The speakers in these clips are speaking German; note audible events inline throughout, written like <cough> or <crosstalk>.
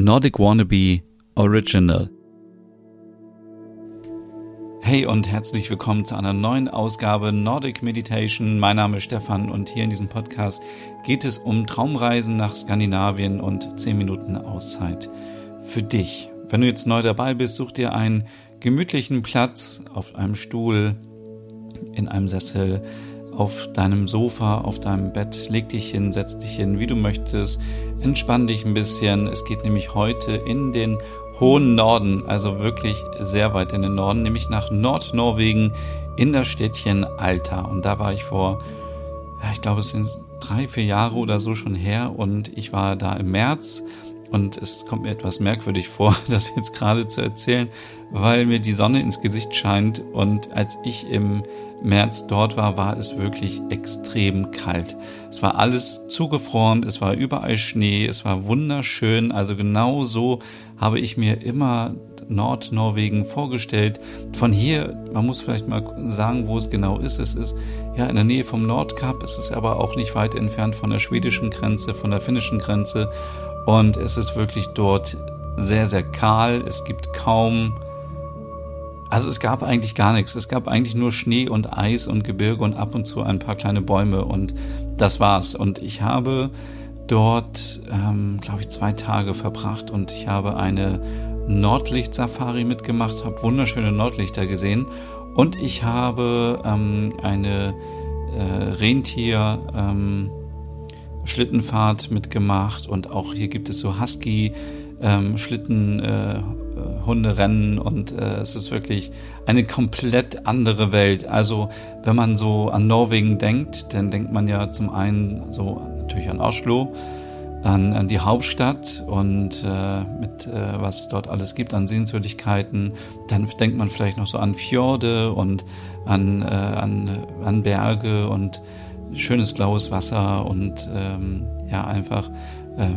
Nordic Wannabe Original. Hey und herzlich willkommen zu einer neuen Ausgabe Nordic Meditation. Mein Name ist Stefan und hier in diesem Podcast geht es um Traumreisen nach Skandinavien und 10 Minuten Auszeit für dich. Wenn du jetzt neu dabei bist, such dir einen gemütlichen Platz auf einem Stuhl, in einem Sessel, auf deinem Sofa, auf deinem Bett. Leg dich hin, setz dich hin, wie du möchtest. Entspann dich ein bisschen. Es geht nämlich heute in den hohen Norden, also wirklich sehr weit in den Norden, nämlich nach Nordnorwegen in das Städtchen Alta. Und da war ich vor, ja, ich glaube, es sind drei, vier Jahre oder so schon her. Und ich war da im März und es kommt mir etwas merkwürdig vor, <laughs> das jetzt gerade zu erzählen, weil mir die Sonne ins Gesicht scheint. Und als ich im März dort war, war es wirklich extrem kalt. Es war alles zugefroren, es war überall Schnee, es war wunderschön. Also genau so habe ich mir immer Nordnorwegen vorgestellt. Von hier, man muss vielleicht mal sagen, wo es genau ist. Es ist ja in der Nähe vom Nordkap, es ist aber auch nicht weit entfernt von der schwedischen Grenze, von der finnischen Grenze. Und es ist wirklich dort sehr, sehr kahl. Es gibt kaum, also es gab eigentlich gar nichts. Es gab eigentlich nur Schnee und Eis und Gebirge und ab und zu ein paar kleine Bäume und das war's. Und ich habe dort, ähm, glaube ich, zwei Tage verbracht und ich habe eine Nordlicht-Safari mitgemacht, habe wunderschöne Nordlichter gesehen und ich habe ähm, eine äh, Rentier, ähm, Schlittenfahrt mitgemacht und auch hier gibt es so Husky ähm, Schlitten äh, Hunderennen und äh, es ist wirklich eine komplett andere Welt. Also wenn man so an Norwegen denkt, dann denkt man ja zum einen so natürlich an Oslo, an, an die Hauptstadt und äh, mit äh, was dort alles gibt an Sehenswürdigkeiten. Dann denkt man vielleicht noch so an Fjorde und an, äh, an, an Berge und schönes blaues Wasser und ähm, ja, einfach äh,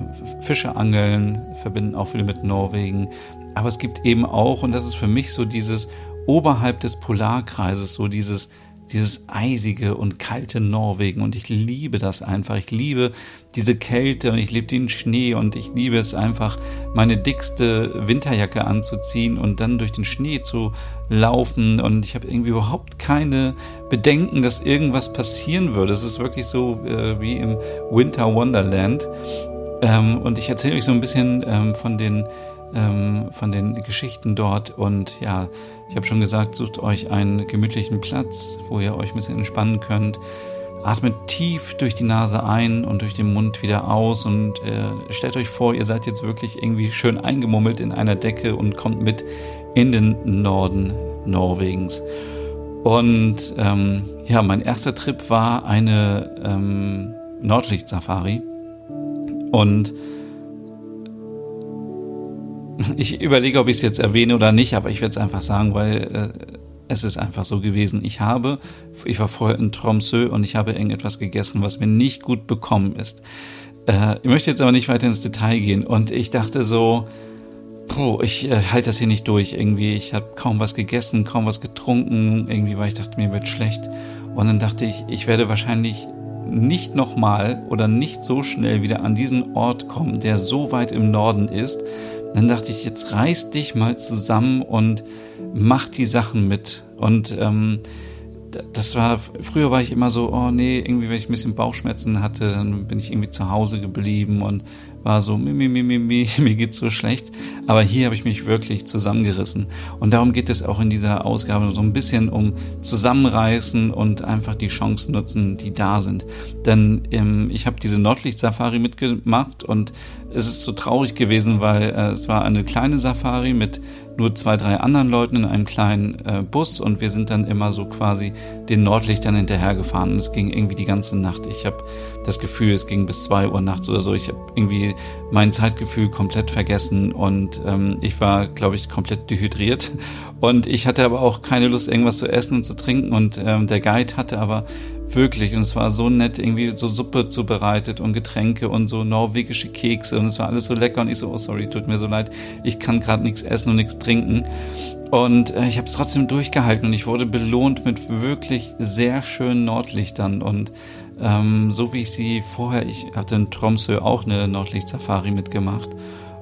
Fische angeln, verbinden auch viele mit Norwegen. Aber es gibt eben auch, und das ist für mich so dieses oberhalb des Polarkreises, so dieses dieses eisige und kalte Norwegen und ich liebe das einfach. Ich liebe diese Kälte und ich liebe den Schnee und ich liebe es einfach, meine dickste Winterjacke anzuziehen und dann durch den Schnee zu laufen und ich habe irgendwie überhaupt keine Bedenken, dass irgendwas passieren würde. Es ist wirklich so äh, wie im Winter Wonderland. Ähm, und ich erzähle euch so ein bisschen ähm, von den ähm, von den Geschichten dort. Und ja, ich habe schon gesagt, sucht euch einen gemütlichen Platz, wo ihr euch ein bisschen entspannen könnt. Atmet tief durch die Nase ein und durch den Mund wieder aus und äh, stellt euch vor, ihr seid jetzt wirklich irgendwie schön eingemummelt in einer Decke und kommt mit in den Norden Norwegens. Und ähm, ja, mein erster Trip war eine ähm, Nordlichtsafari. Und ich überlege, ob ich es jetzt erwähne oder nicht, aber ich werde es einfach sagen, weil äh, es ist einfach so gewesen. Ich habe, ich war vorher in Tromsø und ich habe irgendetwas gegessen, was mir nicht gut bekommen ist. Äh, ich möchte jetzt aber nicht weiter ins Detail gehen und ich dachte so, puh, ich äh, halte das hier nicht durch irgendwie. Ich habe kaum was gegessen, kaum was getrunken, irgendwie, weil ich dachte, mir wird schlecht. Und dann dachte ich, ich werde wahrscheinlich nicht nochmal oder nicht so schnell wieder an diesen Ort kommen, der so weit im Norden ist, dann dachte ich, jetzt reiß dich mal zusammen und mach die Sachen mit. Und ähm, das war, früher war ich immer so, oh nee, irgendwie, wenn ich ein bisschen Bauchschmerzen hatte, dann bin ich irgendwie zu Hause geblieben und war so, mi, mi, mi, mi, mi, <laughs> mir geht's so schlecht. Aber hier habe ich mich wirklich zusammengerissen. Und darum geht es auch in dieser Ausgabe so ein bisschen um Zusammenreißen und einfach die Chancen nutzen, die da sind. Denn ähm, ich habe diese Nordlicht-Safari mitgemacht und es ist so traurig gewesen, weil äh, es war eine kleine Safari mit nur zwei, drei anderen Leuten in einem kleinen äh, Bus und wir sind dann immer so quasi den Nordlichtern hinterhergefahren und es ging irgendwie die ganze Nacht. Ich habe das Gefühl, es ging bis zwei Uhr nachts oder so. Ich habe irgendwie mein Zeitgefühl komplett vergessen und ähm, ich war, glaube ich, komplett dehydriert und ich hatte aber auch keine Lust, irgendwas zu essen und zu trinken und ähm, der Guide hatte aber Wirklich. Und es war so nett, irgendwie so Suppe zubereitet und Getränke und so norwegische Kekse. Und es war alles so lecker. Und ich so, oh sorry, tut mir so leid. Ich kann gerade nichts essen und nichts trinken. Und äh, ich habe es trotzdem durchgehalten und ich wurde belohnt mit wirklich sehr schönen Nordlichtern. Und ähm, so wie ich sie vorher, ich hatte in Tromsø auch eine Nordlicht-Safari mitgemacht.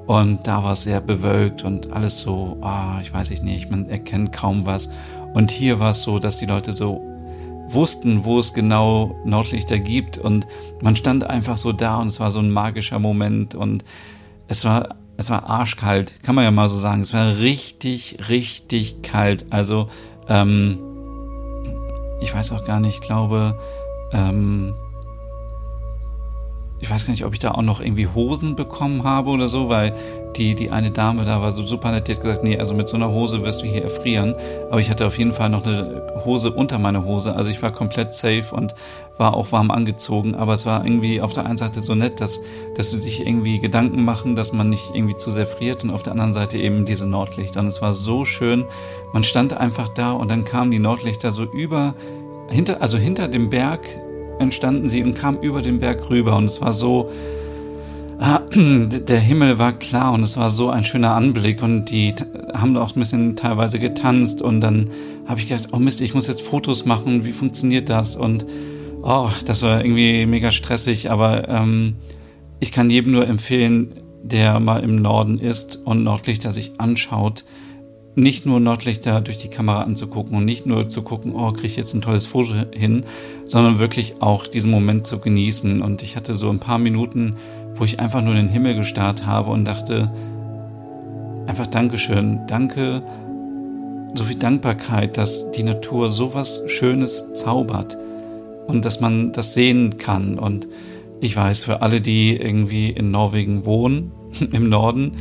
Und da war es sehr bewölkt und alles so, ah, ich weiß nicht, man erkennt kaum was. Und hier war es so, dass die Leute so wussten, wo es genau Nordlichter gibt und man stand einfach so da und es war so ein magischer Moment und es war es war arschkalt, kann man ja mal so sagen. Es war richtig, richtig kalt. Also ähm, ich weiß auch gar nicht, ich glaube, ähm, ich weiß gar nicht, ob ich da auch noch irgendwie Hosen bekommen habe oder so, weil die, die eine Dame da war so super nett, die hat gesagt, nee, also mit so einer Hose wirst du hier erfrieren. Aber ich hatte auf jeden Fall noch eine Hose unter meiner Hose. Also ich war komplett safe und war auch warm angezogen. Aber es war irgendwie auf der einen Seite so nett, dass, dass sie sich irgendwie Gedanken machen, dass man nicht irgendwie zu sehr friert und auf der anderen Seite eben diese Nordlichter. Und es war so schön. Man stand einfach da und dann kamen die Nordlichter so über, hinter, also hinter dem Berg entstanden sie und kamen über den Berg rüber. Und es war so, ah, <clears throat> der Himmel war klar und es war so ein schöner Anblick. Und die haben auch ein bisschen teilweise getanzt. Und dann habe ich gedacht, oh Mist, ich muss jetzt Fotos machen, wie funktioniert das? Und oh, das war irgendwie mega stressig, aber ähm, ich kann jedem nur empfehlen, der mal im Norden ist und Nordlichter sich anschaut, nicht nur Nordlichter durch die Kamera anzugucken und nicht nur zu gucken, oh, kriege ich jetzt ein tolles Foto hin, sondern wirklich auch diesen Moment zu genießen. Und ich hatte so ein paar Minuten, wo ich einfach nur den Himmel gestarrt habe und dachte, einfach Dankeschön, danke, so viel Dankbarkeit, dass die Natur so was Schönes zaubert und dass man das sehen kann. Und ich weiß, für alle, die irgendwie in Norwegen wohnen, <laughs> im Norden,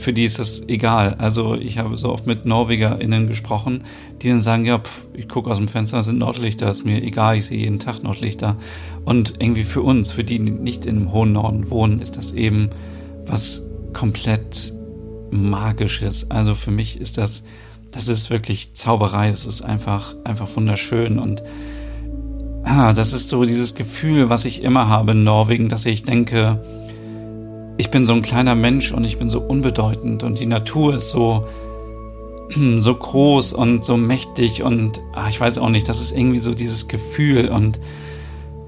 für die ist das egal. Also ich habe so oft mit NorwegerInnen gesprochen, die dann sagen, ja, pf, ich gucke aus dem Fenster, sind Nordlichter, ist mir egal, ich sehe jeden Tag Nordlichter. Und irgendwie für uns, für die, die nicht im hohen Norden wohnen, ist das eben was komplett Magisches. Also für mich ist das, das ist wirklich Zauberei, es ist einfach, einfach wunderschön und ah, das ist so dieses Gefühl, was ich immer habe in Norwegen, dass ich denke, ich bin so ein kleiner Mensch und ich bin so unbedeutend und die Natur ist so, <clears throat> so groß und so mächtig und ach, ich weiß auch nicht, das ist irgendwie so dieses Gefühl und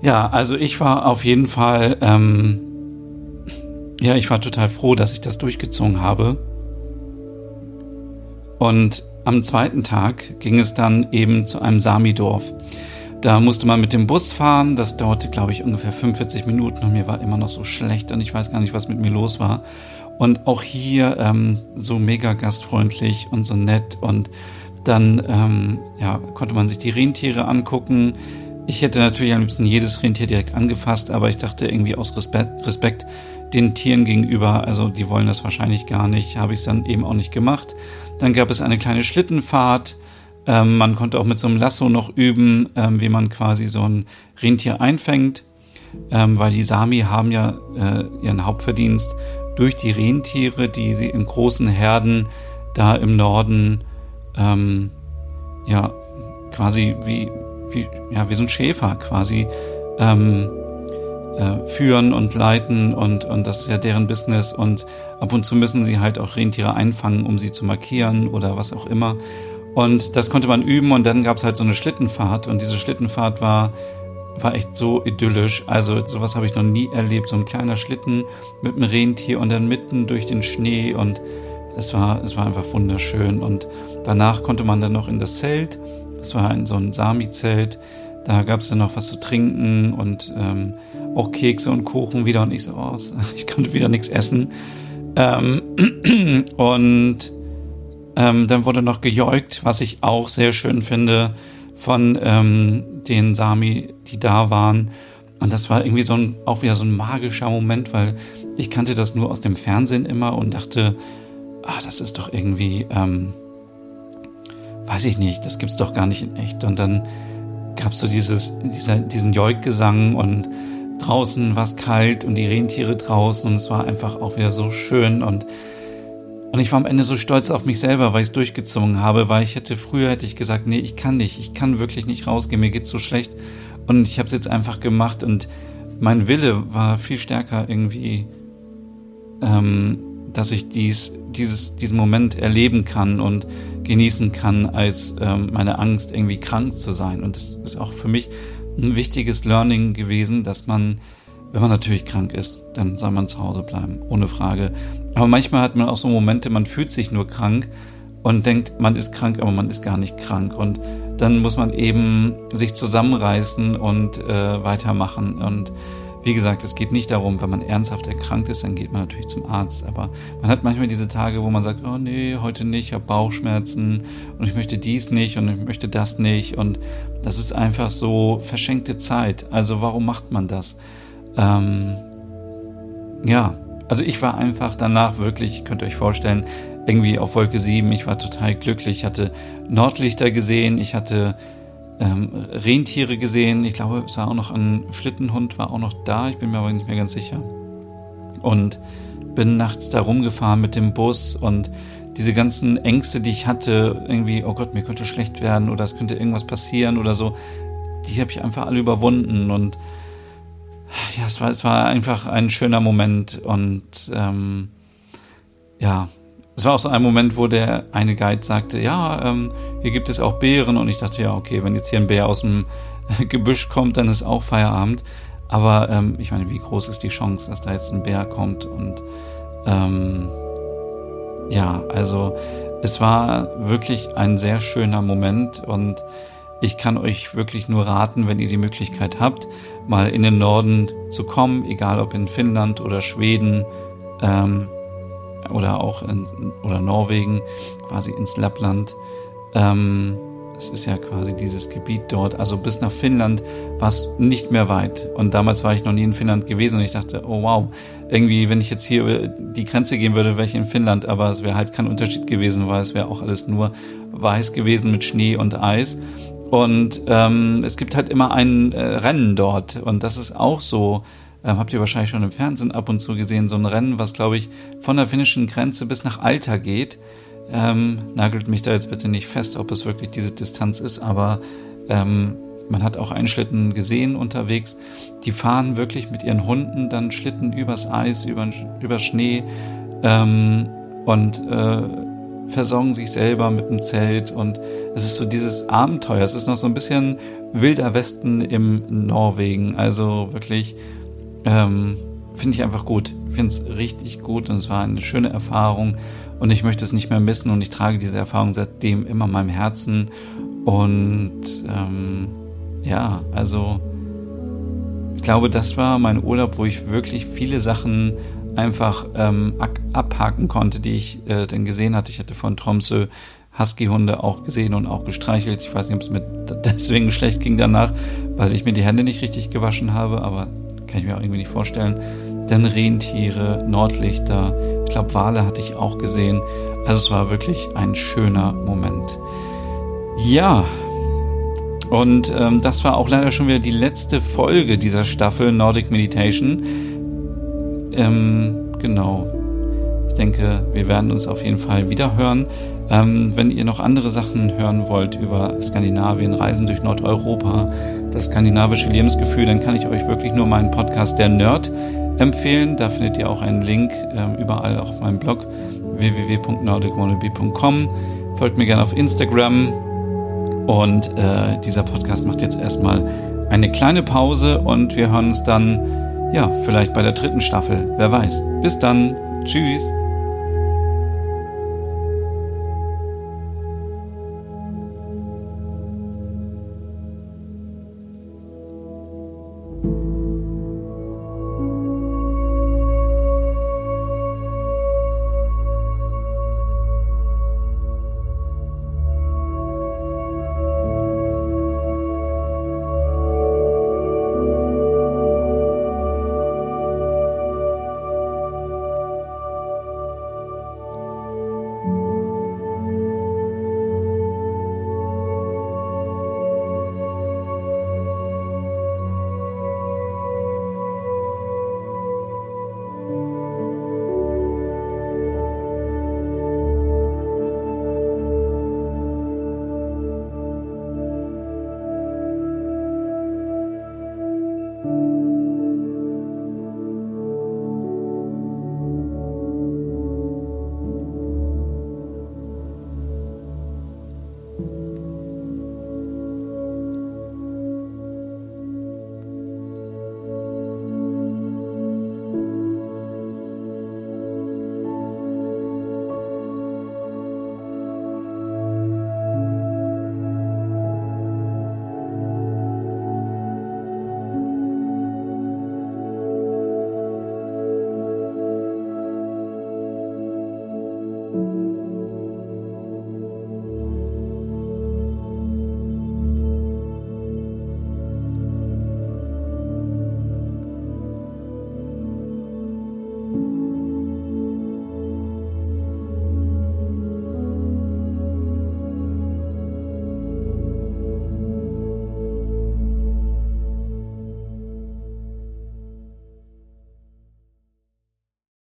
ja, also ich war auf jeden Fall, ähm, ja, ich war total froh, dass ich das durchgezogen habe. Und am zweiten Tag ging es dann eben zu einem Sami-Dorf. Da musste man mit dem Bus fahren. Das dauerte, glaube ich, ungefähr 45 Minuten und mir war immer noch so schlecht und ich weiß gar nicht, was mit mir los war. Und auch hier ähm, so mega gastfreundlich und so nett und dann ähm, ja, konnte man sich die Rentiere angucken. Ich hätte natürlich am liebsten jedes Rentier direkt angefasst, aber ich dachte irgendwie aus Respekt, Respekt den Tieren gegenüber, also die wollen das wahrscheinlich gar nicht, habe ich es dann eben auch nicht gemacht. Dann gab es eine kleine Schlittenfahrt ähm, man konnte auch mit so einem Lasso noch üben, ähm, wie man quasi so ein Rentier einfängt, ähm, weil die Sami haben ja äh, ihren Hauptverdienst durch die Rentiere, die sie in großen Herden da im Norden ähm, ja quasi wie, wie, ja, wie so ein Schäfer quasi ähm, äh, führen und leiten und, und das ist ja deren Business und ab und zu müssen sie halt auch Rentiere einfangen, um sie zu markieren oder was auch immer. Und das konnte man üben und dann gab es halt so eine Schlittenfahrt und diese Schlittenfahrt war, war echt so idyllisch. Also sowas habe ich noch nie erlebt. So ein kleiner Schlitten mit einem Rentier und dann mitten durch den Schnee und es war, es war einfach wunderschön. Und danach konnte man dann noch in das Zelt. Das war ein, so ein Sami-Zelt. Da gab es dann noch was zu trinken und ähm, auch Kekse und Kuchen wieder. Und ich so, oh, <laughs> ich konnte wieder nichts essen. Ähm, <clears throat> und ähm, dann wurde noch gejoigt, was ich auch sehr schön finde von ähm, den Sami, die da waren. Und das war irgendwie so ein, auch wieder so ein magischer Moment, weil ich kannte das nur aus dem Fernsehen immer und dachte, ah, das ist doch irgendwie, ähm, weiß ich nicht, das gibt's doch gar nicht in echt. Und dann gab's so dieses, dieser, diesen Joik-Gesang und draußen war es kalt und die Rentiere draußen und es war einfach auch wieder so schön und und ich war am Ende so stolz auf mich selber, weil ich es durchgezogen habe, weil ich hätte früher hätte ich gesagt, nee, ich kann nicht, ich kann wirklich nicht rausgehen, mir geht's so schlecht. Und ich habe es jetzt einfach gemacht und mein Wille war viel stärker irgendwie, ähm, dass ich dies, dieses, diesen Moment erleben kann und genießen kann, als ähm, meine Angst, irgendwie krank zu sein. Und das ist auch für mich ein wichtiges Learning gewesen, dass man wenn man natürlich krank ist, dann soll man zu Hause bleiben, ohne Frage. Aber manchmal hat man auch so Momente, man fühlt sich nur krank und denkt, man ist krank, aber man ist gar nicht krank. Und dann muss man eben sich zusammenreißen und äh, weitermachen. Und wie gesagt, es geht nicht darum, wenn man ernsthaft erkrankt ist, dann geht man natürlich zum Arzt. Aber man hat manchmal diese Tage, wo man sagt, oh nee, heute nicht, ich habe Bauchschmerzen und ich möchte dies nicht und ich möchte das nicht. Und das ist einfach so verschenkte Zeit. Also warum macht man das? Ähm, ja, also ich war einfach danach wirklich, könnt ihr euch vorstellen, irgendwie auf Wolke 7. Ich war total glücklich. Ich hatte Nordlichter gesehen, ich hatte ähm, Rentiere gesehen. Ich glaube, es war auch noch ein Schlittenhund, war auch noch da. Ich bin mir aber nicht mehr ganz sicher. Und bin nachts da rumgefahren mit dem Bus und diese ganzen Ängste, die ich hatte, irgendwie, oh Gott, mir könnte schlecht werden oder es könnte irgendwas passieren oder so, die habe ich einfach alle überwunden und ja, es war, es war einfach ein schöner Moment und ähm, ja, es war auch so ein Moment, wo der eine Guide sagte, ja, ähm, hier gibt es auch Bären und ich dachte, ja, okay, wenn jetzt hier ein Bär aus dem <laughs> Gebüsch kommt, dann ist auch Feierabend. Aber ähm, ich meine, wie groß ist die Chance, dass da jetzt ein Bär kommt und ähm, ja, also es war wirklich ein sehr schöner Moment und ich kann euch wirklich nur raten, wenn ihr die Möglichkeit habt, mal in den Norden zu kommen, egal ob in Finnland oder Schweden ähm, oder auch in oder Norwegen, quasi ins Lappland. Ähm, es ist ja quasi dieses Gebiet dort. Also bis nach Finnland war es nicht mehr weit. Und damals war ich noch nie in Finnland gewesen und ich dachte, oh wow, irgendwie, wenn ich jetzt hier über die Grenze gehen würde, wäre ich in Finnland. Aber es wäre halt kein Unterschied gewesen, weil es wäre auch alles nur weiß gewesen mit Schnee und Eis. Und ähm, es gibt halt immer ein äh, Rennen dort. Und das ist auch so, ähm, habt ihr wahrscheinlich schon im Fernsehen ab und zu gesehen, so ein Rennen, was, glaube ich, von der finnischen Grenze bis nach Alta geht. Ähm, nagelt mich da jetzt bitte nicht fest, ob es wirklich diese Distanz ist, aber ähm, man hat auch einen Schlitten gesehen unterwegs. Die fahren wirklich mit ihren Hunden dann Schlitten übers Eis, über, über Schnee ähm, und äh, versorgen sich selber mit dem Zelt und es ist so dieses Abenteuer. Es ist noch so ein bisschen wilder Westen im Norwegen. Also wirklich ähm, finde ich einfach gut. Finde es richtig gut und es war eine schöne Erfahrung und ich möchte es nicht mehr missen und ich trage diese Erfahrung seitdem immer in meinem Herzen und ähm, ja, also ich glaube, das war mein Urlaub, wo ich wirklich viele Sachen einfach ähm, abhaken konnte, die ich äh, dann gesehen hatte. Ich hatte von Tromsø Husky-Hunde auch gesehen und auch gestreichelt. Ich weiß nicht, ob es mir <laughs> deswegen schlecht ging danach, weil ich mir die Hände nicht richtig gewaschen habe, aber kann ich mir auch irgendwie nicht vorstellen. Dann Rentiere, Nordlichter, ich glaube Wale hatte ich auch gesehen. Also es war wirklich ein schöner Moment. Ja, und ähm, das war auch leider schon wieder die letzte Folge dieser Staffel Nordic Meditation. Ähm, genau. Ich denke, wir werden uns auf jeden Fall wieder hören. Ähm, wenn ihr noch andere Sachen hören wollt über Skandinavien, Reisen durch Nordeuropa, das skandinavische Lebensgefühl, dann kann ich euch wirklich nur meinen Podcast Der Nerd empfehlen. Da findet ihr auch einen Link äh, überall auch auf meinem Blog www.nordicwannabe.com. Folgt mir gerne auf Instagram. Und äh, dieser Podcast macht jetzt erstmal eine kleine Pause und wir hören uns dann ja, vielleicht bei der dritten Staffel. Wer weiß. Bis dann. Tschüss.